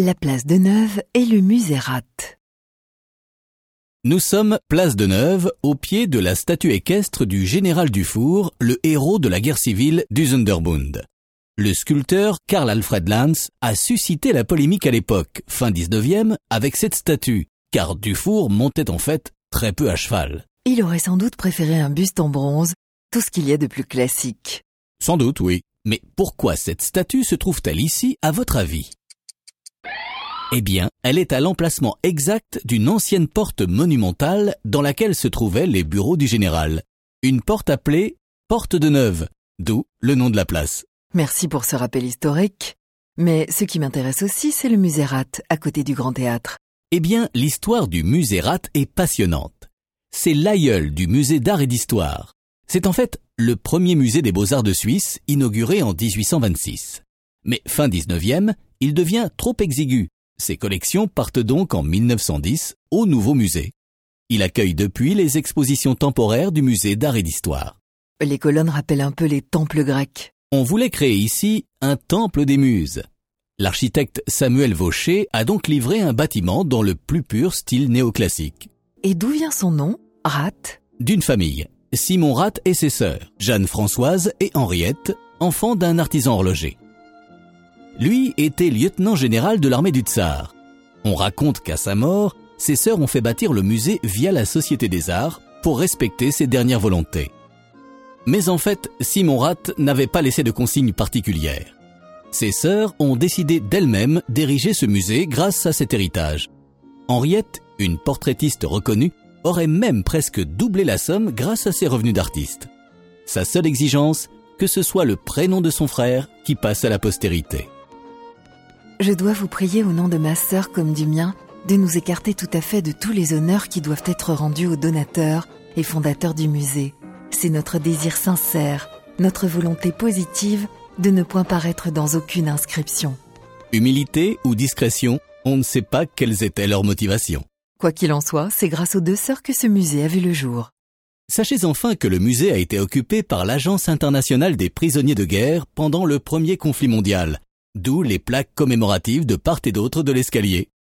La place de Neuve et le musée Rat. Nous sommes place de Neuve, au pied de la statue équestre du général Dufour, le héros de la guerre civile du Zunderbund. Le sculpteur Karl Alfred Lanz a suscité la polémique à l'époque, fin 19e, avec cette statue, car Dufour montait en fait très peu à cheval. Il aurait sans doute préféré un buste en bronze, tout ce qu'il y a de plus classique. Sans doute, oui. Mais pourquoi cette statue se trouve-t-elle ici, à votre avis? Eh bien, elle est à l'emplacement exact d'une ancienne porte monumentale dans laquelle se trouvaient les bureaux du général. Une porte appelée Porte de Neuve, d'où le nom de la place. Merci pour ce rappel historique. Mais ce qui m'intéresse aussi, c'est le musée Rat, à côté du Grand Théâtre. Eh bien, l'histoire du musée Rat est passionnante. C'est l'aïeul du musée d'art et d'histoire. C'est en fait le premier musée des beaux-arts de Suisse, inauguré en 1826. Mais fin 19e, il devient trop exigu. Ses collections partent donc en 1910 au nouveau musée. Il accueille depuis les expositions temporaires du musée d'art et d'histoire. Les colonnes rappellent un peu les temples grecs. On voulait créer ici un temple des muses. L'architecte Samuel Vaucher a donc livré un bâtiment dans le plus pur style néoclassique. Et d'où vient son nom Rat? D'une famille. Simon Rat et ses sœurs, Jeanne-Françoise et Henriette, enfants d'un artisan horloger. Lui était lieutenant général de l'armée du Tsar. On raconte qu'à sa mort, ses sœurs ont fait bâtir le musée via la Société des Arts pour respecter ses dernières volontés. Mais en fait, Simon Rat n'avait pas laissé de consignes particulières. Ses sœurs ont décidé d'elles-mêmes d'ériger ce musée grâce à cet héritage. Henriette, une portraitiste reconnue, aurait même presque doublé la somme grâce à ses revenus d'artiste. Sa seule exigence, que ce soit le prénom de son frère qui passe à la postérité. Je dois vous prier au nom de ma sœur comme du mien de nous écarter tout à fait de tous les honneurs qui doivent être rendus aux donateurs et fondateurs du musée. C'est notre désir sincère, notre volonté positive de ne point paraître dans aucune inscription. Humilité ou discrétion, on ne sait pas quelles étaient leurs motivations. Quoi qu'il en soit, c'est grâce aux deux sœurs que ce musée a vu le jour. Sachez enfin que le musée a été occupé par l'Agence internationale des prisonniers de guerre pendant le premier conflit mondial, d'où les plaques commémoratives de part et d'autre de l'escalier.